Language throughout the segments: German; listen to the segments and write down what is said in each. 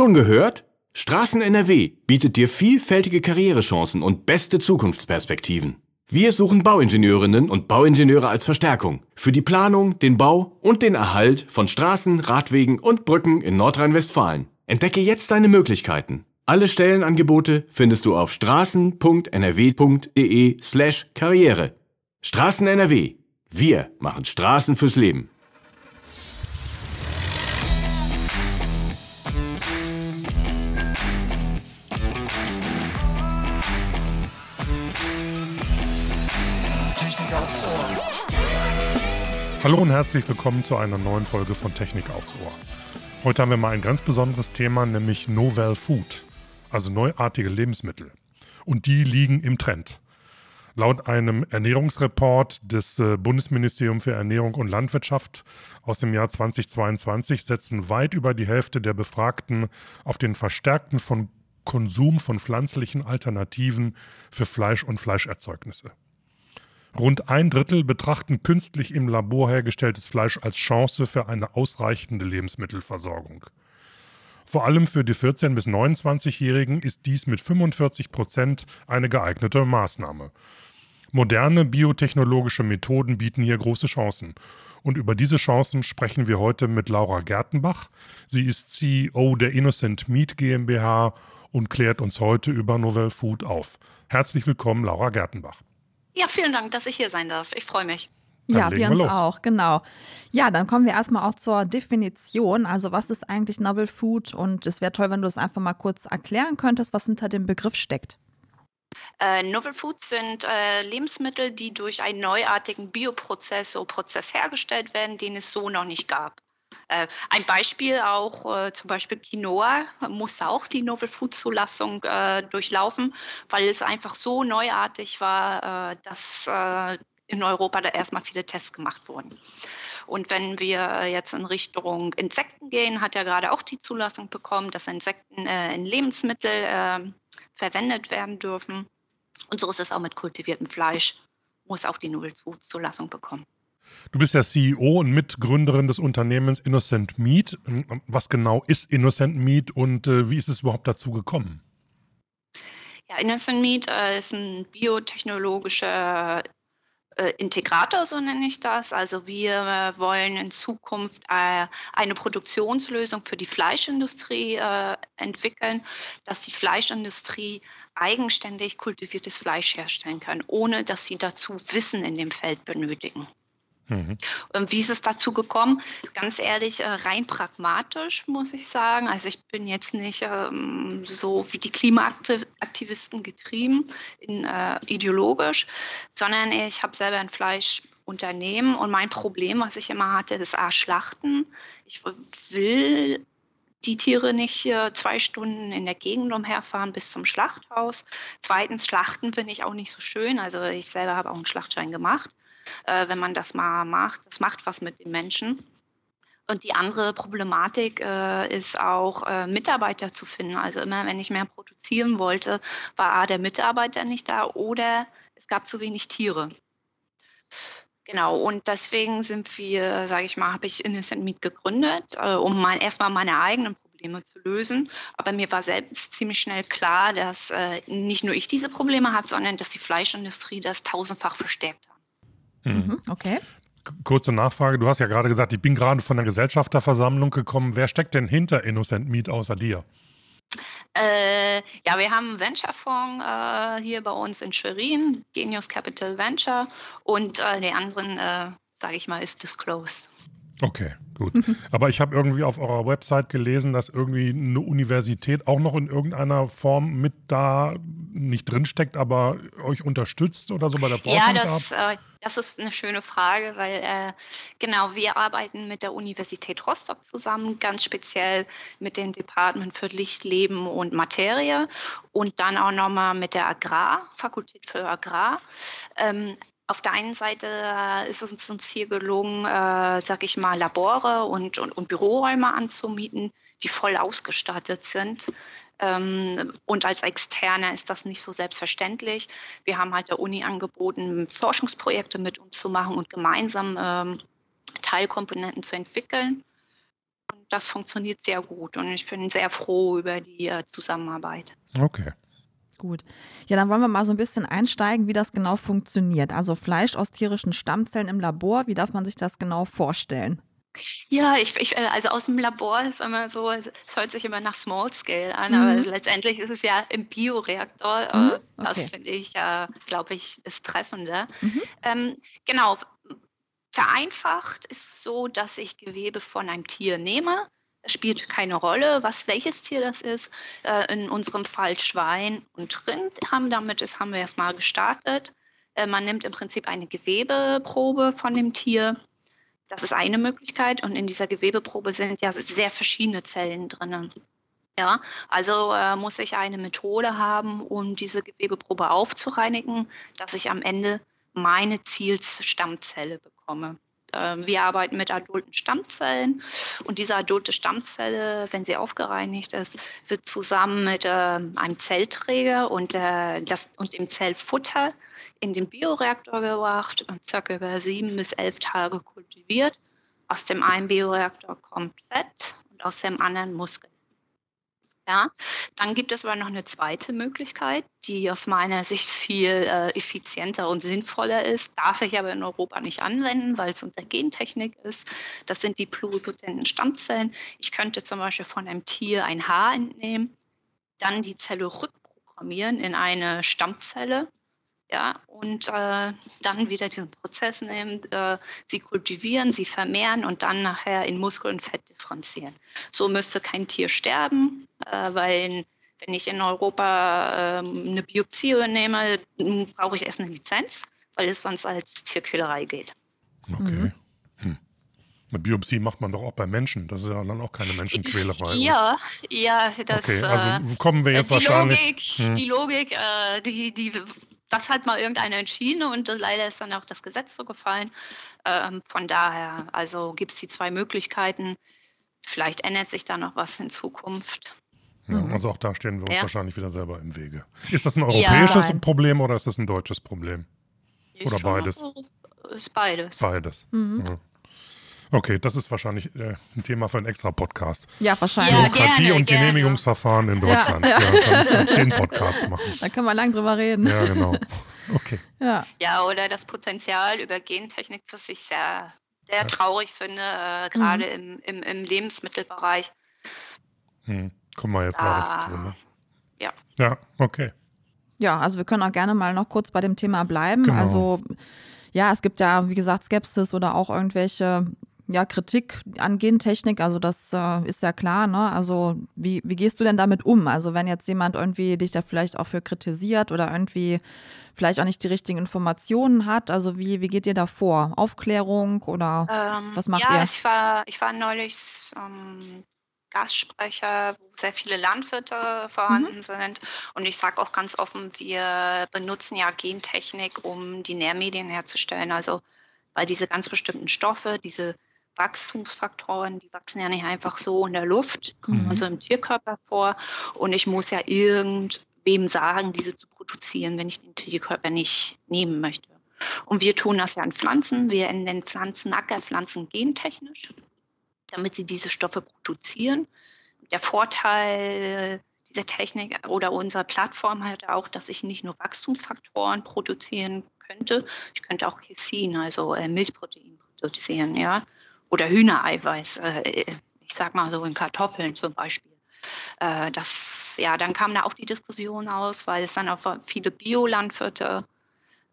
Schon gehört? Straßen NRW bietet dir vielfältige Karrierechancen und beste Zukunftsperspektiven. Wir suchen Bauingenieurinnen und Bauingenieure als Verstärkung für die Planung, den Bau und den Erhalt von Straßen, Radwegen und Brücken in Nordrhein-Westfalen. Entdecke jetzt deine Möglichkeiten. Alle Stellenangebote findest du auf straßen.nrw.de slash Karriere. Straßen NRW. Wir machen Straßen fürs Leben. Hallo und herzlich willkommen zu einer neuen Folge von Technik aufs Ohr. Heute haben wir mal ein ganz besonderes Thema, nämlich Novel Food, also neuartige Lebensmittel. Und die liegen im Trend. Laut einem Ernährungsreport des äh, Bundesministeriums für Ernährung und Landwirtschaft aus dem Jahr 2022 setzen weit über die Hälfte der Befragten auf den verstärkten von Konsum von pflanzlichen Alternativen für Fleisch und Fleischerzeugnisse. Rund ein Drittel betrachten künstlich im Labor hergestelltes Fleisch als Chance für eine ausreichende Lebensmittelversorgung. Vor allem für die 14- bis 29-Jährigen ist dies mit 45 Prozent eine geeignete Maßnahme. Moderne biotechnologische Methoden bieten hier große Chancen. Und über diese Chancen sprechen wir heute mit Laura Gertenbach. Sie ist CEO der Innocent Meat GmbH und klärt uns heute über Novel Food auf. Herzlich willkommen, Laura Gertenbach. Ja, vielen Dank, dass ich hier sein darf. Ich freue mich. Dann ja, wir uns los. auch, genau. Ja, dann kommen wir erstmal auch zur Definition. Also, was ist eigentlich Novel Food? Und es wäre toll, wenn du es einfach mal kurz erklären könntest, was hinter dem Begriff steckt. Äh, Novel Foods sind äh, Lebensmittel, die durch einen neuartigen Bioprozess oder Prozess hergestellt werden, den es so noch nicht gab. Äh, ein Beispiel auch, äh, zum Beispiel Quinoa muss auch die Novel Food Zulassung äh, durchlaufen, weil es einfach so neuartig war, dass in Europa da erstmal viele Tests gemacht wurden. Und wenn wir jetzt in Richtung Insekten gehen, hat er gerade auch die Zulassung bekommen, dass Insekten in Lebensmittel verwendet werden dürfen. Und so ist es auch mit kultiviertem Fleisch, muss auch die Novel Food Zulassung bekommen. Du bist ja CEO und Mitgründerin des Unternehmens Innocent Meat. Was genau ist Innocent Meat und äh, wie ist es überhaupt dazu gekommen? Ja, Innocent Meat äh, ist ein biotechnologischer äh, Integrator, so nenne ich das. Also wir wollen in Zukunft eine Produktionslösung für die Fleischindustrie entwickeln, dass die Fleischindustrie eigenständig kultiviertes Fleisch herstellen kann, ohne dass sie dazu Wissen in dem Feld benötigen. Mhm. Wie ist es dazu gekommen? Ganz ehrlich, äh, rein pragmatisch muss ich sagen. Also ich bin jetzt nicht ähm, so wie die Klimaaktivisten getrieben, in, äh, ideologisch, sondern ich habe selber ein Fleischunternehmen und mein Problem, was ich immer hatte, ist A, Schlachten. Ich will die Tiere nicht zwei Stunden in der Gegend umherfahren bis zum Schlachthaus. Zweitens, Schlachten finde ich auch nicht so schön. Also ich selber habe auch einen Schlachtschein gemacht äh, wenn man das mal macht. Das macht was mit den Menschen. Und die andere Problematik äh, ist auch, äh, Mitarbeiter zu finden. Also immer, wenn ich mehr produzieren wollte, war der Mitarbeiter nicht da oder es gab zu wenig Tiere. Genau, und deswegen sind wir, sage ich mal, habe ich Innocent Meat gegründet, äh, um mein, erstmal meine eigenen Probleme zu lösen. Aber mir war selbst ziemlich schnell klar, dass äh, nicht nur ich diese Probleme habe, sondern dass die Fleischindustrie das tausendfach verstärkt hat. Mhm. mhm. Okay. Kurze Nachfrage. Du hast ja gerade gesagt, ich bin gerade von der Gesellschafterversammlung gekommen. Wer steckt denn hinter Innocent Meat außer dir? Äh, ja, wir haben einen Venture-Fonds äh, hier bei uns in Schwerin, Genius Capital Venture, und äh, die anderen, äh, sage ich mal, ist disclosed. Okay, gut. Aber ich habe irgendwie auf eurer Website gelesen, dass irgendwie eine Universität auch noch in irgendeiner Form mit da nicht drinsteckt, aber euch unterstützt oder so bei der Forschungsarbeit? Ja, das, äh, das ist eine schöne Frage, weil äh, genau, wir arbeiten mit der Universität Rostock zusammen, ganz speziell mit dem Department für Licht, Leben und Materie und dann auch nochmal mit der Agrar, Fakultät für Agrar. Ähm, auf der einen Seite äh, ist es uns hier gelungen, äh, sag ich mal, Labore und, und, und Büroräume anzumieten, die voll ausgestattet sind. Ähm, und als Externer ist das nicht so selbstverständlich. Wir haben halt der Uni angeboten, Forschungsprojekte mit uns zu machen und gemeinsam ähm, Teilkomponenten zu entwickeln. Und das funktioniert sehr gut und ich bin sehr froh über die äh, Zusammenarbeit. Okay. Gut. Ja, dann wollen wir mal so ein bisschen einsteigen, wie das genau funktioniert. Also Fleisch aus tierischen Stammzellen im Labor, wie darf man sich das genau vorstellen? Ja, ich, ich, äh, also aus dem Labor ist immer so, es hört sich immer nach Small Scale an, mhm. aber letztendlich ist es ja im Bioreaktor. Äh, mhm. Okay. Das finde ich, äh, glaube ich, ist treffender. Mhm. Ähm, genau. Vereinfacht ist es so, dass ich Gewebe von einem Tier nehme. Es spielt keine Rolle, was welches Tier das ist. Äh, in unserem Fall Schwein und Rind haben damit, das haben wir erstmal gestartet. Äh, man nimmt im Prinzip eine Gewebeprobe von dem Tier das ist eine Möglichkeit. Und in dieser Gewebeprobe sind ja sehr verschiedene Zellen drin. Ja, also äh, muss ich eine Methode haben, um diese Gewebeprobe aufzureinigen, dass ich am Ende meine Zielstammzelle bekomme. Äh, wir arbeiten mit adulten Stammzellen und diese adulte Stammzelle, wenn sie aufgereinigt ist, wird zusammen mit äh, einem Zellträger und, äh, das, und dem Zellfutter in den Bioreaktor gebracht und circa über sieben bis elf Tage kultiviert. Aus dem einen Bioreaktor kommt Fett und aus dem anderen Muskeln. Ja, dann gibt es aber noch eine zweite Möglichkeit, die aus meiner Sicht viel äh, effizienter und sinnvoller ist, darf ich aber in Europa nicht anwenden, weil es unter Gentechnik ist. Das sind die pluripotenten Stammzellen. Ich könnte zum Beispiel von einem Tier ein Haar entnehmen, dann die Zelle rückprogrammieren in eine Stammzelle ja, und äh, dann wieder diesen Prozess nehmen, äh, sie kultivieren, sie vermehren und dann nachher in Muskel und Fett differenzieren. So müsste kein Tier sterben, äh, weil wenn ich in Europa ähm, eine Biopsie übernehme, brauche ich erst eine Lizenz, weil es sonst als Tierquälerei geht. Okay. Mhm. Hm. Eine Biopsie macht man doch auch bei Menschen. Das ist ja dann auch keine Menschenquälerei. Ja, ja, das. Okay, also kommen wir jetzt die wahrscheinlich. Logik, hm. Die Logik, äh, die, die das hat mal irgendeiner entschieden und das, leider ist dann auch das Gesetz so gefallen. Ähm, von daher, also gibt es die zwei Möglichkeiten. Vielleicht ändert sich da noch was in Zukunft. Ja, mhm. also auch da stehen wir uns ja. wahrscheinlich wieder selber im Wege. Ist das ein europäisches ja, Problem oder ist das ein deutsches Problem? Oder beides? Ist beides. Beides. Mhm. Okay, das ist wahrscheinlich äh, ein Thema für einen extra Podcast. Ja, wahrscheinlich. Bürokratie ja, und gerne, Genehmigungsverfahren in Deutschland. Ja, ja. ja kann ich zehn Podcasts machen. Da können wir lang drüber reden. Ja, genau. Okay. Ja, ja oder das Potenzial über Gentechnik, was ich sehr, sehr traurig finde, äh, gerade mhm. im, im, im, Lebensmittelbereich. Hm. Kommen wir jetzt gerade dazu. Ne? Ja. Ja, okay. Ja, also wir können auch gerne mal noch kurz bei dem Thema bleiben. Genau. Also ja, es gibt ja, wie gesagt, Skepsis oder auch irgendwelche ja, Kritik an Gentechnik, also das äh, ist ja klar, ne? Also wie, wie gehst du denn damit um? Also wenn jetzt jemand irgendwie dich da vielleicht auch für kritisiert oder irgendwie vielleicht auch nicht die richtigen Informationen hat, also wie, wie geht ihr da vor? Aufklärung oder ähm, was macht ja, ihr? Ja, ich war, ich war neulich ähm, Gastsprecher, wo sehr viele Landwirte vorhanden mhm. sind. Und ich sage auch ganz offen, wir benutzen ja Gentechnik, um die Nährmedien herzustellen. Also weil diese ganz bestimmten Stoffe, diese Wachstumsfaktoren, die wachsen ja nicht einfach so in der Luft, kommen mhm. unserem Tierkörper vor. Und ich muss ja irgendwem sagen, diese zu produzieren, wenn ich den Tierkörper nicht nehmen möchte. Und wir tun das ja an Pflanzen. Wir nennen Pflanzen Ackerpflanzen gentechnisch, damit sie diese Stoffe produzieren. Der Vorteil dieser Technik oder unserer Plattform halt auch, dass ich nicht nur Wachstumsfaktoren produzieren könnte, ich könnte auch Casein, also äh, Milchprotein produzieren, ja oder Hühnereiweiß, äh, ich sag mal so in Kartoffeln zum Beispiel. Äh, das, ja, dann kam da auch die Diskussion aus, weil es dann auch viele Biolandwirte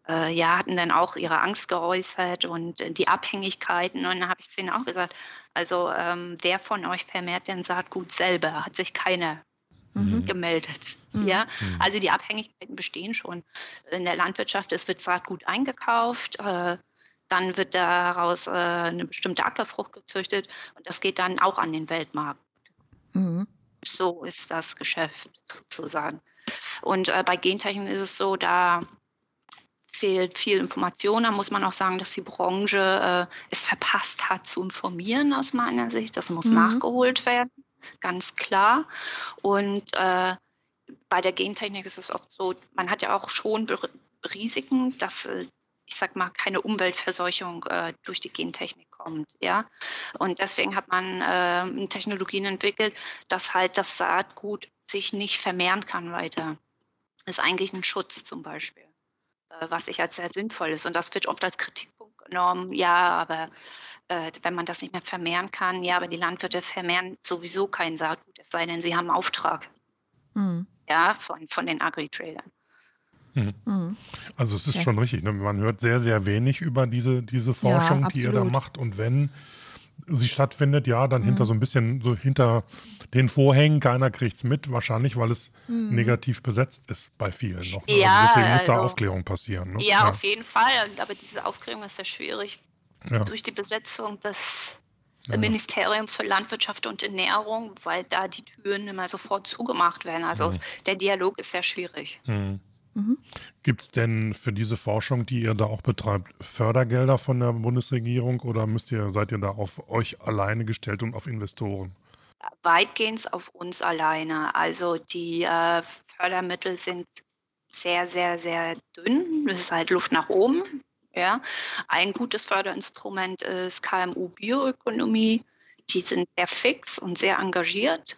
äh, ja, hatten dann auch ihre Angst geäußert und die Abhängigkeiten. Und dann habe ich zu ihnen auch gesagt, also ähm, wer von euch vermehrt denn Saatgut selber? Hat sich keiner mhm. gemeldet. Mhm. Ja, mhm. also die Abhängigkeiten bestehen schon. In der Landwirtschaft, es wird Saatgut eingekauft, äh, dann wird daraus äh, eine bestimmte Ackerfrucht gezüchtet und das geht dann auch an den Weltmarkt. Mhm. So ist das Geschäft sozusagen. Und äh, bei Gentechnik ist es so, da fehlt viel Information. Da muss man auch sagen, dass die Branche äh, es verpasst hat zu informieren aus meiner Sicht. Das muss mhm. nachgeholt werden, ganz klar. Und äh, bei der Gentechnik ist es oft so, man hat ja auch schon Risiken, dass äh, ich sag mal, keine Umweltverseuchung äh, durch die Gentechnik kommt. Ja? Und deswegen hat man äh, Technologien entwickelt, dass halt das Saatgut sich nicht vermehren kann weiter. Das ist eigentlich ein Schutz zum Beispiel, äh, was ich als sehr sinnvoll ist. Und das wird oft als Kritikpunkt genommen. Ja, aber äh, wenn man das nicht mehr vermehren kann, ja, aber die Landwirte vermehren sowieso kein Saatgut, es sei denn, sie haben einen Auftrag. Mhm. Ja, von, von den Agri-Tradern. Mhm. mhm. Also es ist ja. schon richtig. Ne? Man hört sehr, sehr wenig über diese, diese Forschung, ja, die ihr da macht. Und wenn sie stattfindet, ja, dann mhm. hinter so ein bisschen, so hinter den Vorhängen, keiner kriegt es mit, wahrscheinlich, weil es mhm. negativ besetzt ist bei vielen noch. Ne? Ja, also deswegen muss also, da Aufklärung passieren. Ne? Ja, ja, auf jeden Fall. Aber diese Aufklärung ist sehr schwierig. Durch die Besetzung des Ministeriums für Landwirtschaft und Ernährung, weil da die Türen immer sofort zugemacht werden. Also mhm. der Dialog ist sehr schwierig. Mhm. Mhm. Gibt es denn für diese Forschung, die ihr da auch betreibt, Fördergelder von der Bundesregierung oder müsst ihr, seid ihr da auf euch alleine gestellt und auf Investoren? Weitgehend auf uns alleine. Also die äh, Fördermittel sind sehr, sehr, sehr dünn. Es ist halt Luft nach oben. Ja. Ein gutes Förderinstrument ist KMU Bioökonomie. Die sind sehr fix und sehr engagiert.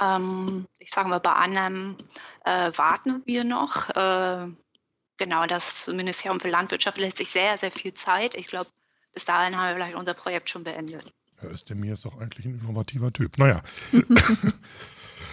Ähm, ich sage mal, bei anderen äh, warten wir noch. Äh, genau, das Ministerium für Landwirtschaft lässt sich sehr, sehr viel Zeit. Ich glaube, bis dahin haben wir vielleicht unser Projekt schon beendet. Herr Özdemir ist doch eigentlich ein informativer Typ. Naja.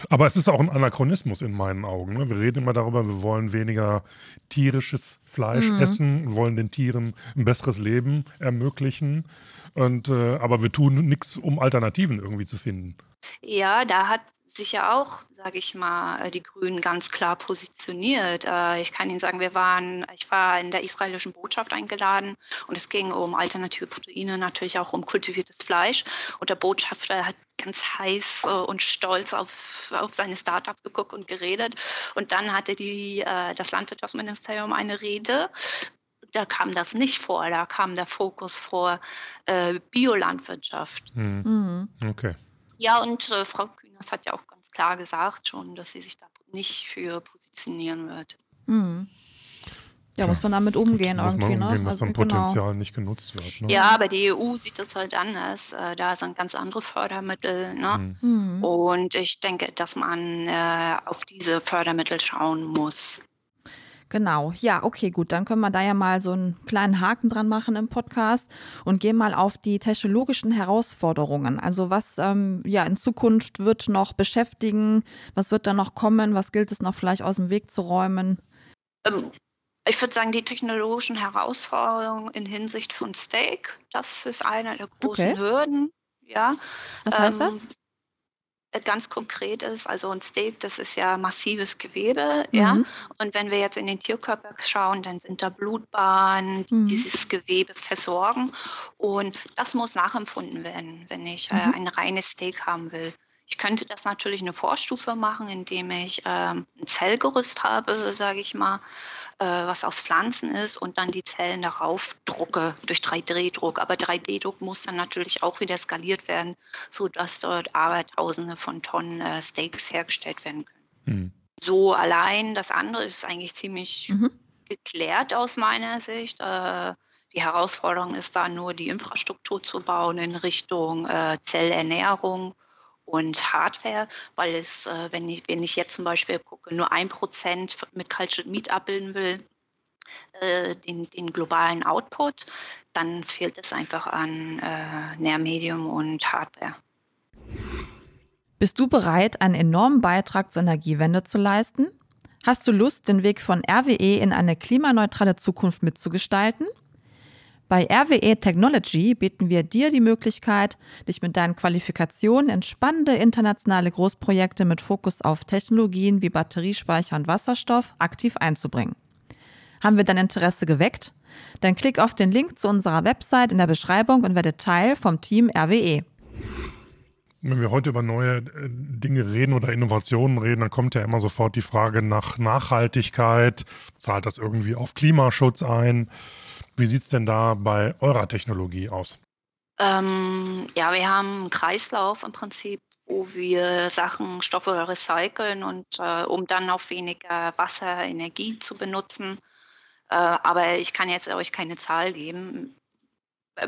Aber es ist auch ein Anachronismus in meinen Augen. Ne? Wir reden immer darüber, wir wollen weniger tierisches Fleisch mhm. essen, wollen den Tieren ein besseres Leben ermöglichen. Und, äh, aber wir tun nichts, um Alternativen irgendwie zu finden. Ja, da hat sich ja auch, sage ich mal, äh, die Grünen ganz klar positioniert. Äh, ich kann Ihnen sagen, wir waren, ich war in der israelischen Botschaft eingeladen und es ging um alternative Proteine, natürlich auch um kultiviertes Fleisch. Und der Botschafter hat ganz heiß äh, und stolz auf, auf seine Startup geguckt und geredet. Und dann hatte die, das Landwirtschaftsministerium eine Rede da kam das nicht vor, da kam der Fokus vor äh, Biolandwirtschaft. Mhm. Okay. Ja, und äh, Frau Kühners hat ja auch ganz klar gesagt schon, dass sie sich da nicht für positionieren wird. Mhm. Ja, muss man damit umgehen Gut, irgendwie, man umgehen, ne? Dass also, Potenzial genau. nicht genutzt wird. Ne? Ja, aber die EU sieht das halt anders. Äh, da sind ganz andere Fördermittel. Ne? Mhm. Und ich denke, dass man äh, auf diese Fördermittel schauen muss. Genau, ja, okay, gut. Dann können wir da ja mal so einen kleinen Haken dran machen im Podcast und gehen mal auf die technologischen Herausforderungen. Also was ähm, ja in Zukunft wird noch beschäftigen, was wird da noch kommen, was gilt es noch vielleicht aus dem Weg zu räumen? Ich würde sagen, die technologischen Herausforderungen in Hinsicht von Steak, das ist eine der großen okay. Hürden. Ja. Was heißt ähm, das? Äh, ganz konkret ist, also ein Steak, das ist ja massives Gewebe, mhm. ja. Und wenn wir jetzt in den Tierkörper schauen, dann sind da Blutbahnen, die mhm. dieses Gewebe versorgen. Und das muss nachempfunden werden, wenn ich äh, mhm. ein reines Steak haben will. Ich könnte das natürlich eine Vorstufe machen, indem ich ähm, ein Zellgerüst habe, sage ich mal, äh, was aus Pflanzen ist und dann die Zellen darauf drucke durch 3D-Druck. Aber 3D-Druck muss dann natürlich auch wieder skaliert werden, sodass dort Abertausende von Tonnen äh, Steaks hergestellt werden können. Mhm. So allein, das andere ist eigentlich ziemlich mhm. geklärt aus meiner Sicht. Äh, die Herausforderung ist da nur, die Infrastruktur zu bauen in Richtung äh, Zellernährung und Hardware, weil es, äh, wenn, ich, wenn ich jetzt zum Beispiel gucke, nur ein Prozent mit Cultured Meat abbilden will, äh, den, den, globalen Output, dann fehlt es einfach an äh, Nährmedium und Hardware. Bist du bereit, einen enormen Beitrag zur Energiewende zu leisten? Hast du Lust, den Weg von RWE in eine klimaneutrale Zukunft mitzugestalten? Bei RWE Technology bieten wir dir die Möglichkeit, dich mit deinen Qualifikationen in spannende internationale Großprojekte mit Fokus auf Technologien wie Batteriespeicher und Wasserstoff aktiv einzubringen. Haben wir dein Interesse geweckt? Dann klick auf den Link zu unserer Website in der Beschreibung und werde Teil vom Team RWE. Wenn wir heute über neue äh, Dinge reden oder Innovationen reden, dann kommt ja immer sofort die Frage nach Nachhaltigkeit. Zahlt das irgendwie auf Klimaschutz ein? Wie sieht es denn da bei eurer Technologie aus? Ähm, ja, wir haben einen Kreislauf im Prinzip, wo wir Sachen, Stoffe recyceln und äh, um dann auf weniger Wasser, Energie zu benutzen. Äh, aber ich kann jetzt euch keine Zahl geben.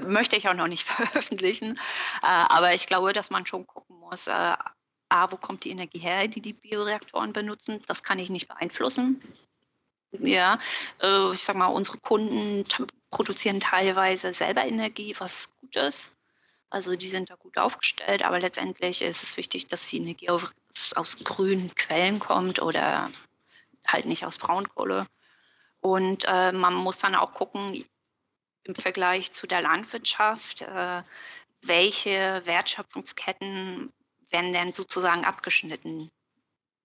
Möchte ich auch noch nicht veröffentlichen. Äh, aber ich glaube, dass man schon gucken muss, äh, A, wo kommt die Energie her, die die Bioreaktoren benutzen? Das kann ich nicht beeinflussen. Ja, äh, ich sag mal, unsere Kunden produzieren teilweise selber Energie, was gut ist. Also die sind da gut aufgestellt, aber letztendlich ist es wichtig, dass die Energie aus, aus grünen Quellen kommt oder halt nicht aus Braunkohle. Und äh, man muss dann auch gucken, im Vergleich zu der Landwirtschaft, äh, welche Wertschöpfungsketten werden denn sozusagen abgeschnitten.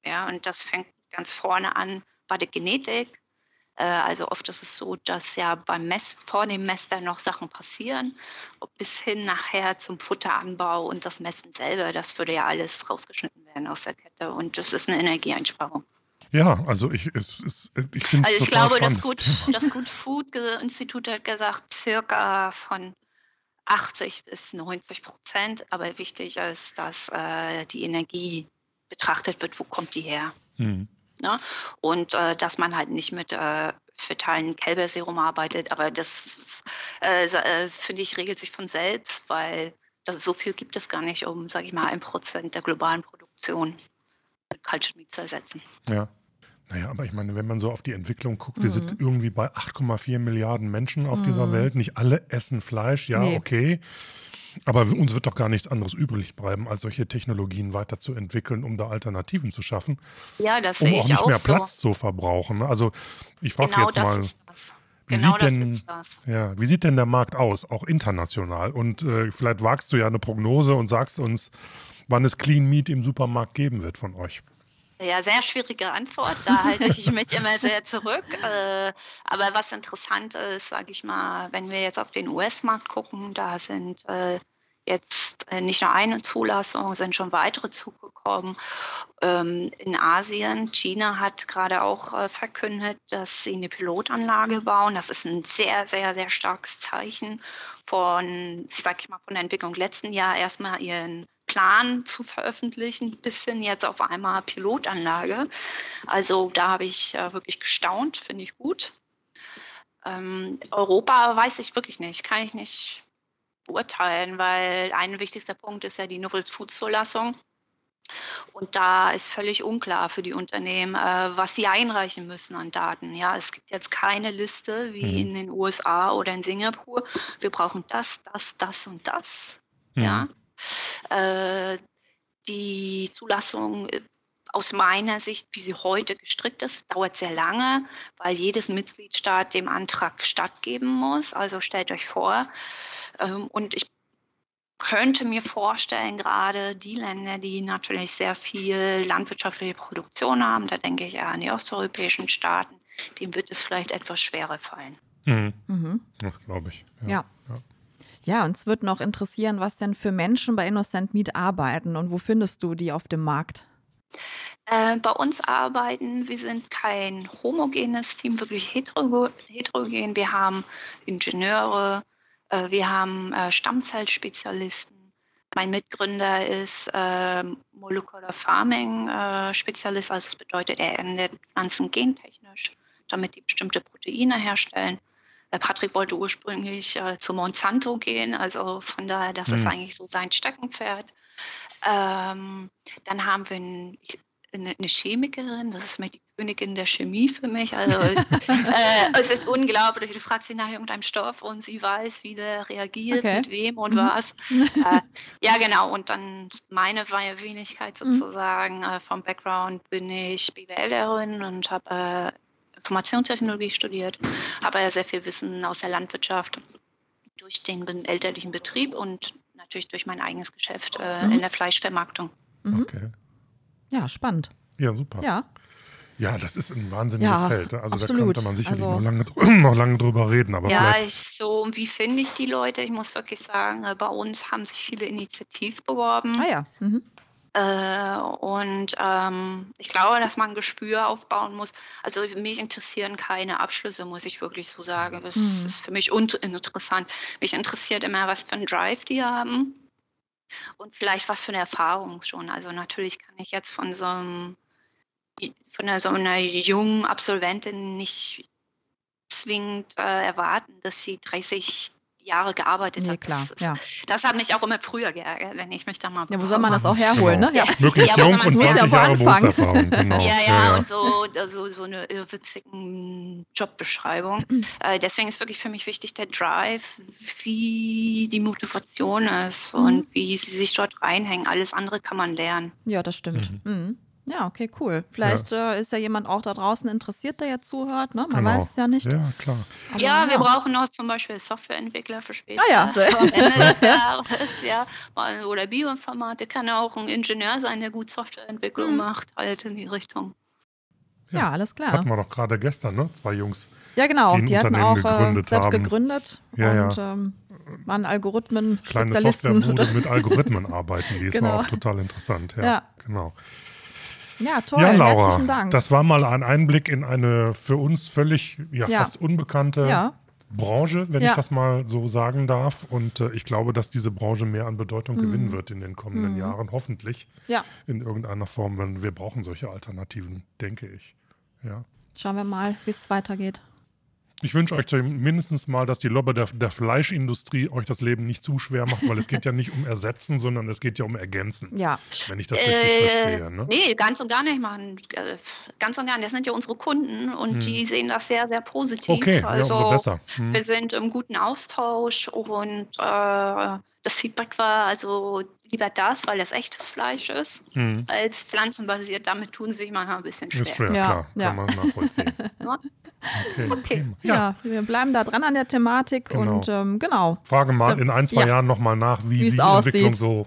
Ja, und das fängt ganz vorne an bei der Genetik. Äh, also oft ist es so, dass ja beim Mess, vor dem Mester noch Sachen passieren, bis hin nachher zum Futteranbau und das Messen selber. Das würde ja alles rausgeschnitten werden aus der Kette und das ist eine Energieeinsparung. Ja, also ich, es, es, ich finde Also ich glaube, das Good, das Good Food Institut hat gesagt, circa von 80 bis 90 Prozent. Aber wichtig ist, dass äh, die Energie betrachtet wird, wo kommt die her. Mhm. Ne? Und äh, dass man halt nicht mit äh, fetalen Kälberserum arbeitet. Aber das, äh, äh, finde ich, regelt sich von selbst, weil das, so viel gibt es gar nicht, um, sage ich mal, ein Prozent der globalen Produktion mit Meat zu ersetzen. Ja. Naja, aber ich meine, wenn man so auf die Entwicklung guckt, wir sind mhm. irgendwie bei 8,4 Milliarden Menschen auf mhm. dieser Welt. Nicht alle essen Fleisch, ja, nee. okay. Aber uns wird doch gar nichts anderes übrig bleiben, als solche Technologien weiterzuentwickeln, um da Alternativen zu schaffen. Ja, das um sehe ich auch nicht auch mehr so. Platz zu verbrauchen. Ne? Also ich frage genau jetzt mal. Wie, genau sieht denn, Ja, wie sieht denn der Markt aus, auch international? Und äh, vielleicht wagst du ja eine Prognose und sagst uns, wann es Clean Meat im Supermarkt geben wird von euch. Ja, sehr schwierige Antwort. Da halte ich mich immer sehr zurück. Äh, aber was interessant ist, sage ich mal, wenn wir jetzt auf den US-Markt gucken, da sind äh, jetzt äh, nicht nur eine Zulassung, sind schon weitere zugekommen. Ähm, in Asien, China hat gerade auch verkündet, dass sie eine Pilotanlage bauen. Das ist ein sehr, sehr, sehr starkes Zeichen von, ich mal, von der Entwicklung letzten Jahr erstmal ihren Plan zu veröffentlichen, bis hin jetzt auf einmal Pilotanlage. Also da habe ich äh, wirklich gestaunt, finde ich gut. Ähm, Europa weiß ich wirklich nicht, kann ich nicht beurteilen, weil ein wichtigster Punkt ist ja die Novel Food Zulassung. Und da ist völlig unklar für die Unternehmen, äh, was sie einreichen müssen an Daten. Ja, es gibt jetzt keine Liste wie mhm. in den USA oder in Singapur. Wir brauchen das, das, das und das. Mhm. Ja. Äh, die Zulassung äh, aus meiner Sicht, wie sie heute gestrickt ist, dauert sehr lange, weil jedes Mitgliedstaat dem Antrag stattgeben muss. Also stellt euch vor, ähm, und ich könnte mir vorstellen, gerade die Länder, die natürlich sehr viel landwirtschaftliche Produktion haben, da denke ich ja an die osteuropäischen Staaten, dem wird es vielleicht etwas schwerer fallen. Mhm. Mhm. Das glaube ich. ja. ja. ja. Ja, uns wird noch interessieren, was denn für Menschen bei Innocent Meat arbeiten und wo findest du die auf dem Markt? Äh, bei uns arbeiten, wir sind kein homogenes Team, wirklich heterogen. Wir haben Ingenieure, äh, wir haben äh, Stammzellspezialisten. Mein Mitgründer ist äh, Molecular Farming äh, Spezialist, also das bedeutet, er ändert Pflanzen gentechnisch, damit die bestimmte Proteine herstellen. Patrick wollte ursprünglich äh, zu Monsanto gehen, also von daher, das mhm. ist eigentlich so sein Steckenpferd. Ähm, dann haben wir ein, eine, eine, Chemikerin, das ist die Königin der Chemie für mich. Also äh, es ist unglaublich. Du fragst sie nach irgendeinem Stoff und sie weiß, wie der reagiert, okay. mit wem und mhm. was. äh, ja, genau. Und dann meine Wenigkeit mhm. sozusagen. Mhm. vom Background bin ich BWLerin und habe äh, Informationstechnologie studiert, habe ja sehr viel Wissen aus der Landwirtschaft durch den elterlichen Betrieb und natürlich durch mein eigenes Geschäft äh, mhm. in der Fleischvermarktung. Mhm. Okay. Ja, spannend. Ja, super. Ja. Ja, das ist ein wahnsinniges ja, Feld. Also absolut. da könnte man sicherlich also, noch, lange, noch lange drüber reden. Aber ja, ich so, wie finde ich die Leute? Ich muss wirklich sagen, äh, bei uns haben sich viele Initiativ beworben. Ah ja. Mhm. Äh, und ähm, ich glaube, dass man ein Gespür aufbauen muss. Also mich interessieren keine Abschlüsse, muss ich wirklich so sagen. Das mhm. ist für mich uninteressant. Mich interessiert immer, was für einen Drive die haben und vielleicht was für eine Erfahrung schon. Also natürlich kann ich jetzt von so einem von einer, so einer jungen Absolventin nicht zwingend äh, erwarten, dass sie 30 Jahre gearbeitet Nee, hat. klar, das, ja. das hat mich auch immer früher geärgert, wenn ich mich da mal Ja, wo soll man das auch herholen, Genau. ne? Ja. Möglichst jung man und muss ja 20 wo Jahre anfangen. Berufserfahrung. Genau. Ja, ja, und so, so, so eine irrwitzigen Jobbeschreibung. äh, deswegen ist wirklich für mich wichtig der Drive, wie die Motivation ist Mhm. und wie sie sich dort reinhängen. Alles andere kann man lernen. Ja, das stimmt. Mhm. Ja, okay, cool. Vielleicht äh, ist ja jemand auch da draußen interessiert, der jetzt zuhört. Ne? Man Genau. weiß es ja nicht. Ja, klar. Aber, ja, wir brauchen noch zum Beispiel Softwareentwickler für später. Ah ja. So am Ende des Jahres, ja. Oder Bioinformatik kann auch ein Ingenieur sein, der gut Softwareentwicklung Mhm. macht, halt in die Richtung. Ja, alles klar. Hatten wir doch gerade gestern, ne? Zwei Jungs. Ja, genau. die ein Die, hatten auch äh, gegründet selbst haben. gegründet Ja, und ja. Ähm, waren Algorithmen, Kleine. Softwarebude mit Algorithmen arbeiten. Die Genau. war auch total interessant. Ja, Ja. genau. Ja, toll. ja, Laura, Herzlichen Dank. das war mal ein Einblick in eine für uns völlig, ja, Ja. fast unbekannte ja, Branche, wenn Ja. ich das mal so sagen darf. Und äh, ich glaube, dass diese Branche mehr an Bedeutung gewinnen Mhm. wird in den kommenden Mhm. Jahren, hoffentlich ja. in irgendeiner Form. Weil wir brauchen solche Alternativen, denke ich. Ja. Schauen wir mal, wie es weitergeht. Ich wünsche euch mindestens mal, dass die Lobby der, der Fleischindustrie euch das Leben nicht zu schwer macht, weil es geht ja nicht um Ersetzen, sondern es geht ja um Ergänzen, Ja, wenn ich das richtig Äh, verstehe. Ne? Nee, ganz und gar nicht machen. Äh, Ganz und gar nicht. Das sind ja unsere Kunden und Hm. die sehen das sehr, sehr positiv. Okay, also, ja, umso besser. Hm. Wir sind im guten Austausch und äh, das Feedback war also lieber das, weil das echtes Fleisch ist, Hm. als pflanzenbasiert. Damit tun sie sich manchmal ein bisschen schwer. Ist schwer, Ja, klar, ja. kann man nachvollziehen. Ja. Okay, Okay. ja. ja. wir bleiben da dran an der Thematik Genau. und ähm, genau. Frage mal in ein, zwei ja. Jahren nochmal nach, wie, Wie wie es die Entwicklung aussieht. so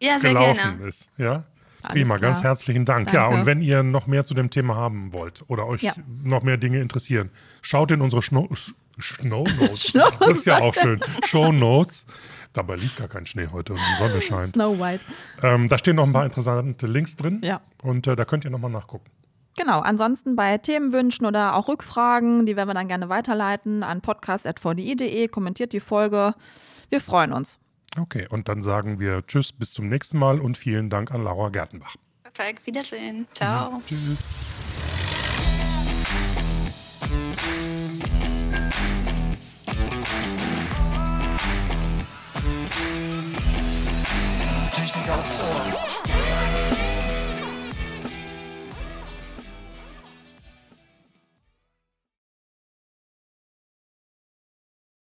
Ja, sehr gelaufen gerne. ist. Ja? Prima, ganz herzlichen Dank. Ja, Danke. und wenn ihr noch mehr zu dem Thema haben wollt oder euch Ja. noch mehr Dinge interessieren, schaut in unsere Schno Sch- Snow Notes. Snow- das ist ja auch denn? schön. Show Notes. Dabei liegt gar kein Schnee heute und die Sonne scheint. Snow White. Ähm, da stehen noch ein paar interessante Links drin. Ja. Und äh, da könnt ihr nochmal nachgucken. Genau, ansonsten bei Themenwünschen oder auch Rückfragen, die werden wir dann gerne weiterleiten an podcast.vdi.de. Kommentiert die Folge. Wir freuen uns. Okay, und dann sagen wir Tschüss, bis zum nächsten Mal und vielen Dank an Laura Gertenbach. Perfekt. Wiedersehen. Ciao. Tschüss. Technik aufs Ohr.